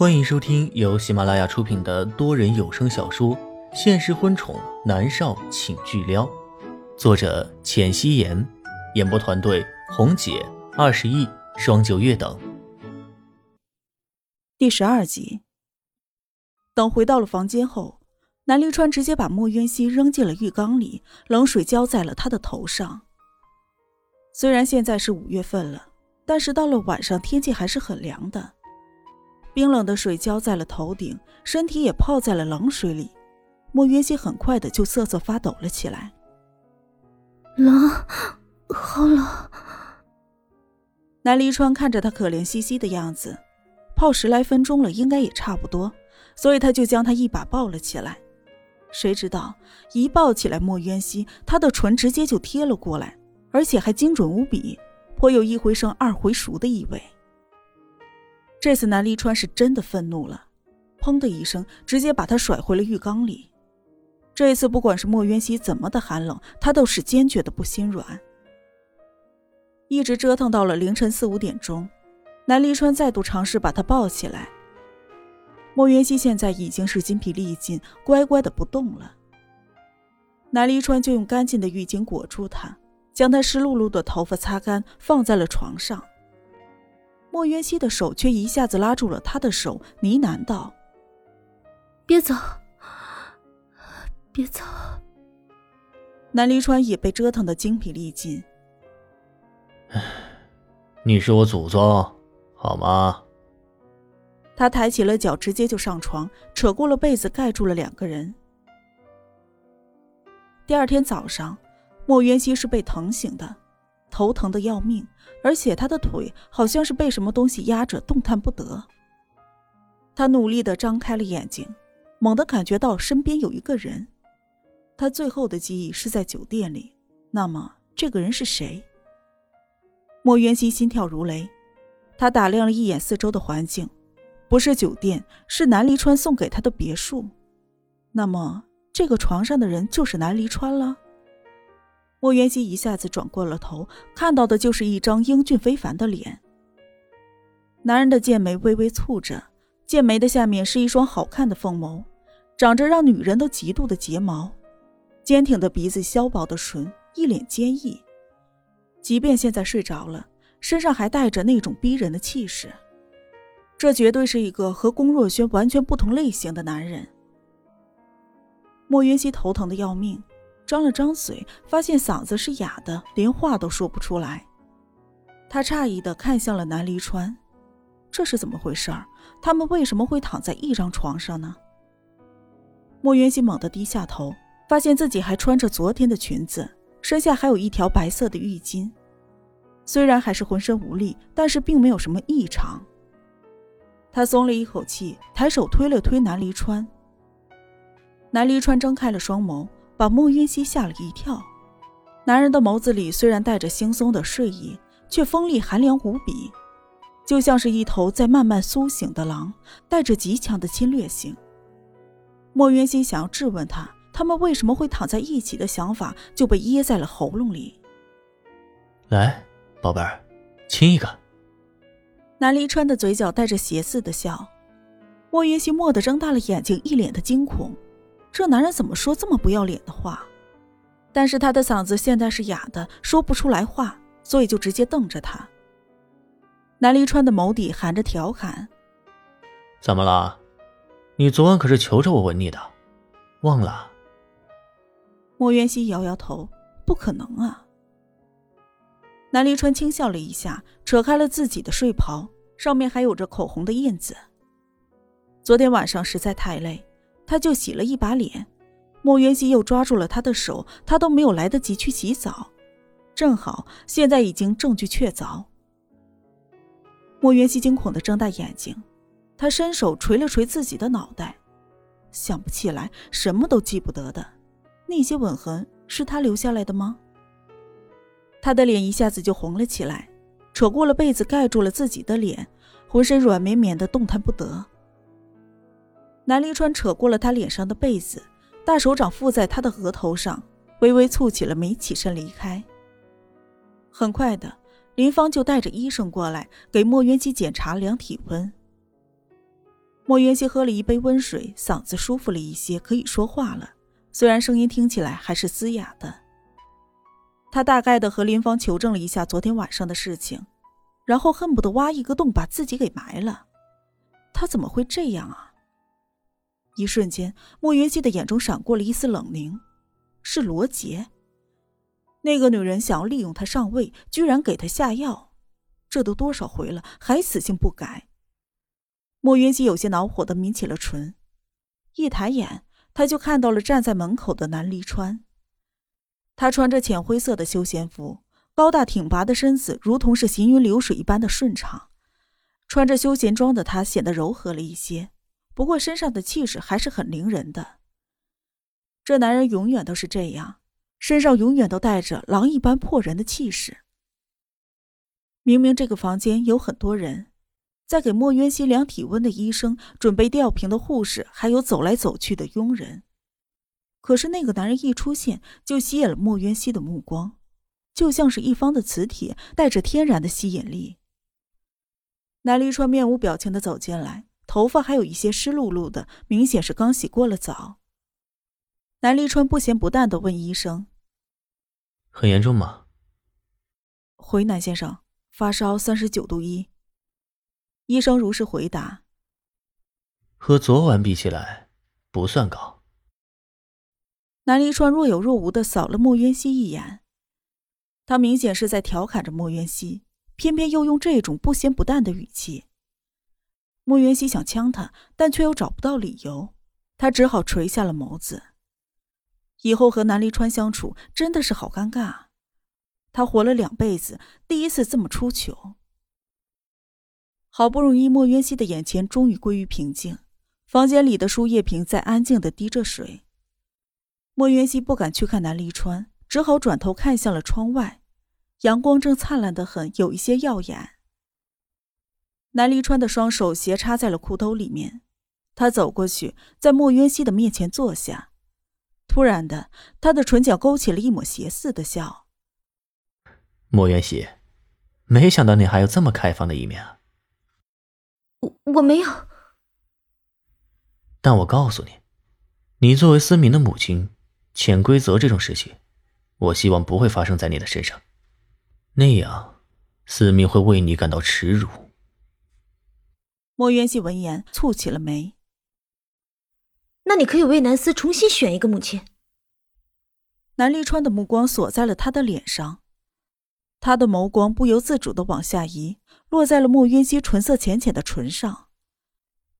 欢迎收听由喜马拉雅出品的多人有声小说《现实婚宠男少请巨撩》，作者：浅汐颜，演播团队：红姐、二十亿、双九月等。第十二集。等回到了房间后，南离川直接把莫渊熙扔进了浴缸里，冷水浇在了他的头上。虽然现在是五月份了，但是到了晚上天气还是很凉的。冰冷的水浇在了头顶，身体也泡在了冷水里。莫渊熙很快的就瑟瑟发抖了起来。冷，好冷。南离川看着他可怜兮兮的样子，泡十来分钟了，应该也差不多，所以他就将他一把抱了起来。谁知道一抱起来，莫渊熙他的唇直接就贴了过来，而且还精准无比，颇有一回生二回熟的意味。这次南离川是真的愤怒了，砰的一声，直接把他甩回了浴缸里。这一次不管是莫渊熙怎么的寒冷，他都是坚决的不心软。一直折腾到了凌晨四五点钟，南离川再度尝试把他抱起来。莫渊熙现在已经是筋疲力尽，乖乖的不动了。南离川就用干净的浴巾裹住他，将他湿漉漉的头发擦干，放在了床上。莫渊熙的手却一下子拉住了他的手，呢喃道：“别走，别走。”南离川也被折腾的精疲力尽。唉，你是我祖宗，好吗？他抬起了脚，直接就上床，扯过了被子盖住了两个人。第二天早上，莫渊熙是被疼醒的。头疼的要命，而且他的腿好像是被什么东西压着，动弹不得。他努力的张开了眼睛，猛地感觉到身边有一个人。他最后的记忆是在酒店里，那么这个人是谁？莫渊熙心跳如雷，他打量了一眼四周的环境，不是酒店，是南离川送给他的别墅。那么这个床上的人就是南离川了。莫元熙一下子转过了头，看到的就是一张英俊非凡的脸。男人的剑眉微微蹙着，剑眉的下面是一双好看的凤眸，长着让女人都嫉妒的睫毛，坚挺的鼻子，削薄的唇，一脸坚毅。即便现在睡着了，身上还带着那种逼人的气势。这绝对是一个和龚若轩完全不同类型的男人。莫云熙头疼的要命。张了张嘴，发现嗓子是哑的，连话都说不出来。他诧异的看向了南离川，这是怎么回事儿？他们为什么会躺在一张床上呢？莫元熙猛地低下头，发现自己还穿着昨天的裙子，身下还有一条白色的浴巾。虽然还是浑身无力，但是并没有什么异常。他松了一口气，抬手推了推南离川。南离川睁开了双眸。把莫云熙吓了一跳，男人的眸子里虽然带着惺忪的睡意，却锋利寒凉无比，就像是一头在慢慢苏醒的狼，带着极强的侵略性。莫云熙想要质问他，他们为什么会躺在一起的想法就被噎在了喉咙里。来，宝贝儿，亲一个。南离川的嘴角带着邪似的笑，莫云熙蓦地睁大了眼睛，一脸的惊恐。这男人怎么说这么不要脸的话？但是他的嗓子现在是哑的，说不出来话，所以就直接瞪着他。南离川的眸底含着调侃：“怎么了？你昨晚可是求着我吻你的，忘了？”莫渊熙摇摇头：“不可能啊。”南离川轻笑了一下，扯开了自己的睡袍，上面还有着口红的印子。昨天晚上实在太累。他就洗了一把脸，莫元熙又抓住了他的手，他都没有来得及去洗澡，正好现在已经证据确凿。莫元熙惊恐的睁大眼睛，他伸手捶了捶自己的脑袋，想不起来，什么都记不得的，那些吻痕是他留下来的吗？他的脸一下子就红了起来，扯过了被子盖住了自己的脸，浑身软绵绵的，动弹不得。南临川扯过了他脸上的被子，大手掌附在他的额头上，微微蹙起了眉，起身离开。很快的，林芳就带着医生过来给莫元熙检查量体温。莫元熙喝了一杯温水，嗓子舒服了一些，可以说话了。虽然声音听起来还是嘶哑的。他大概的和林芳求证了一下昨天晚上的事情，然后恨不得挖一个洞把自己给埋了。他怎么会这样啊？一瞬间，莫云熙的眼中闪过了一丝冷凝，是罗杰。那个女人想要利用他上位，居然给他下药，这都多少回了，还死性不改。莫云熙有些恼火的抿起了唇，一抬眼，他就看到了站在门口的南离川。他穿着浅灰色的休闲服，高大挺拔的身子如同是行云流水一般的顺畅。穿着休闲装的他显得柔和了一些，不过身上的气势还是很凌人的。这男人永远都是这样，身上永远都带着狼一般破人的气势。明明这个房间有很多人，在给莫渊熙量体温的医生、准备吊瓶的护士，还有走来走去的佣人，可是那个男人一出现，就吸引了莫渊熙的目光，就像是一方的磁铁，带着天然的吸引力。南离川面无表情的走进来，头发还有一些湿漉漉的，明显是刚洗过了澡。南离川不咸不淡的问医生：“很严重吗？”回南先生，发烧三十九度一。医生如实回答：“和昨晚比起来，不算高。”南离川若有若无的扫了莫渊熙一眼，他明显是在调侃着莫渊熙。偏偏又用这种不咸不淡的语气。莫元熙想呛他，但却又找不到理由，他只好垂下了眸子。以后和南离川相处真的是好尴尬，他活了两辈子，第一次这么出糗。好不容易，莫渊熙的眼前终于归于平静，房间里的输液瓶在安静的滴着水。莫渊熙不敢去看南离川，只好转头看向了窗外。阳光正灿烂的很，有一些耀眼。南离川的双手斜插在了裤兜里面，他走过去，在莫渊熙的面前坐下。突然的，他的唇角勾起了一抹邪似的笑。莫渊熙，没想到你还有这么开放的一面啊！我我没有。但我告诉你，你作为思明的母亲，潜规则这种事情，我希望不会发生在你的身上。那样，思明会为你感到耻辱。莫渊熙闻言蹙起了眉。那你可以为南思重新选一个母亲。南离川的目光锁在了他的脸上，他的眸光不由自主的往下移，落在了莫渊熙唇色浅浅的唇上。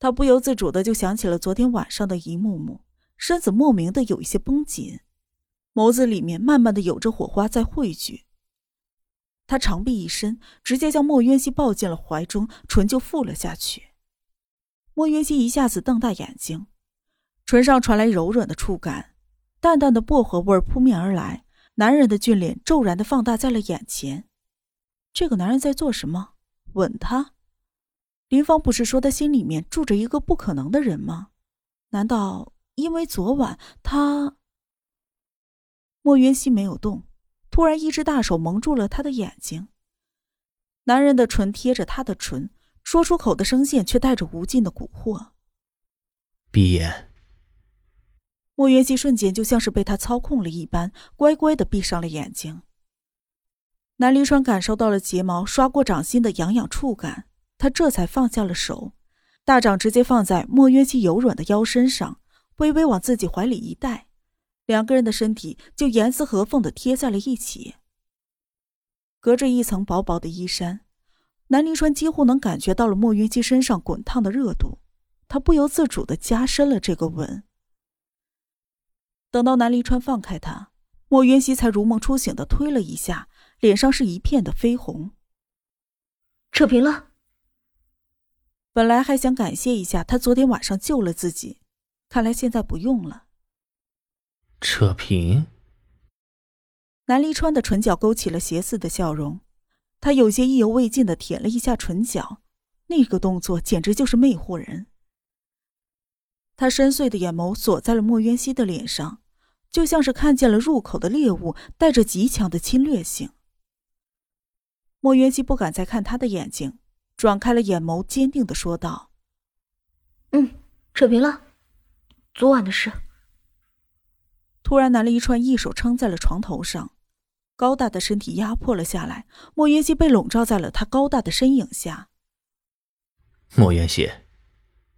他不由自主的就想起了昨天晚上的一幕幕，身子莫名的有一些绷紧，眸子里面慢慢的有着火花在汇聚。他长臂一伸，直接将莫渊熙抱进了怀中，唇就覆了下去。莫渊熙一下子瞪大眼睛，唇上传来柔软的触感，淡淡的薄荷味扑面而来，男人的俊脸骤然的放大在了眼前。这个男人在做什么？吻他？林芳不是说他心里面住着一个不可能的人吗？难道因为昨晚他？莫渊熙没有动。突然，一只大手蒙住了他的眼睛。男人的唇贴着他的唇，说出口的声线却带着无尽的蛊惑。闭眼。莫元熙瞬间就像是被他操控了一般，乖乖的闭上了眼睛。南离川感受到了睫毛刷过掌心的痒痒触感，他这才放下了手，大掌直接放在莫元熙柔软的腰身上，微微往自己怀里一带。两个人的身体就严丝合缝的贴在了一起，隔着一层薄薄的衣衫，南离川几乎能感觉到了莫云熙身上滚烫的热度，他不由自主的加深了这个吻。等到南离川放开他，莫云熙才如梦初醒的推了一下，脸上是一片的绯红。扯平了。本来还想感谢一下他昨天晚上救了自己，看来现在不用了。扯平。南离川的唇角勾起了邪肆的笑容，他有些意犹未尽的舔了一下唇角，那个动作简直就是魅惑人。他深邃的眼眸锁在了莫渊熙的脸上，就像是看见了入口的猎物，带着极强的侵略性。莫渊熙不敢再看他的眼睛，转开了眼眸，坚定的说道：“嗯，扯平了，昨晚的事。突然，南离川一手撑在了床头上，高大的身体压迫了下来。莫云熙被笼罩在了他高大的身影下。莫云熙，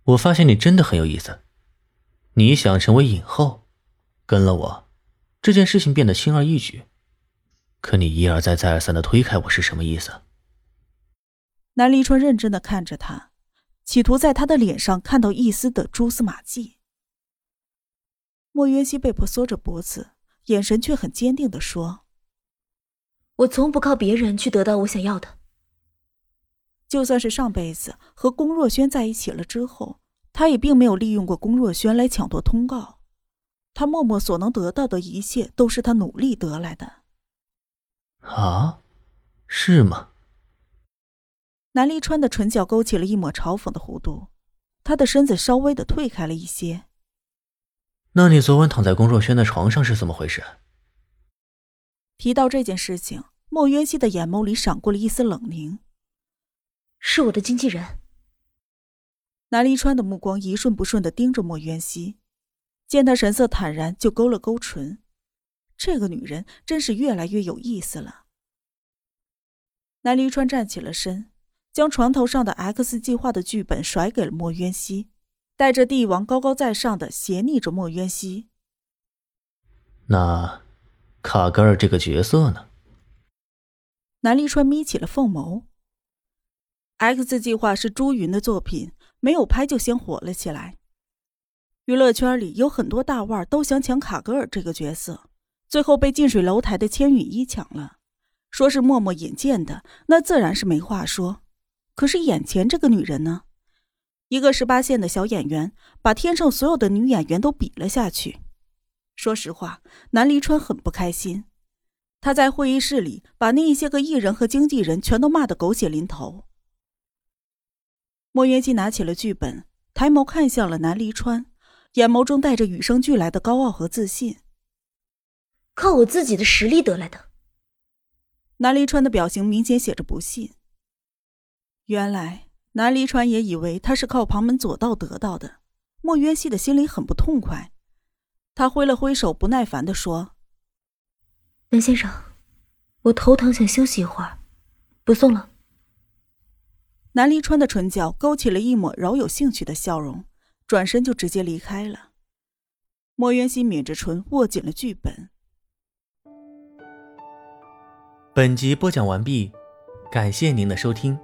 我发现你真的很有意思。你想成为影后，跟了我，这件事情变得轻而易举。可你一而再、再而三的推开我是什么意思？南离川认真的看着他，企图在他的脸上看到一丝的蛛丝马迹。莫渊熙被迫缩着脖子，眼神却很坚定的说：“我从不靠别人去得到我想要的。就算是上辈子和龚若轩在一起了之后，他也并没有利用过龚若轩来抢夺通告。他默默所能得到的一切，都是他努力得来的。”啊，是吗？南离川的唇角勾起了一抹嘲讽的弧度，他的身子稍微的退开了一些。那你昨晚躺在龚若轩的床上是怎么回事？提到这件事情，莫渊熙的眼眸里闪过了一丝冷凝。是我的经纪人。南离川的目光一瞬不瞬的盯着莫渊熙，见他神色坦然，就勾了勾唇。这个女人真是越来越有意思了。南离川站起了身。将床头上的 X 计划的剧本甩给了莫渊熙，带着帝王高高在上的斜睨着莫渊熙。那卡格尔这个角色呢？南离川眯起了凤眸。X 计划是朱云的作品，没有拍就先火了起来。娱乐圈里有很多大腕都想抢卡格尔这个角色，最后被近水楼台的千羽衣抢了。说是默默引荐的，那自然是没话说。可是眼前这个女人呢？一个十八线的小演员，把天上所有的女演员都比了下去。说实话，南离川很不开心。他在会议室里把那一些个艺人和经纪人全都骂得狗血淋头。莫元熙拿起了剧本，抬眸看向了南离川，眼眸中带着与生俱来的高傲和自信。靠我自己的实力得来的。南离川的表情明显写着不信。原来南离川也以为他是靠旁门左道得到的，莫渊熙的心里很不痛快。他挥了挥手，不耐烦的说：“南先生，我头疼，想休息一会儿，不送了。”南离川的唇角勾起了一抹饶有兴趣的笑容，转身就直接离开了。莫渊熙抿着唇，握紧了剧本。本集播讲完毕，感谢您的收听。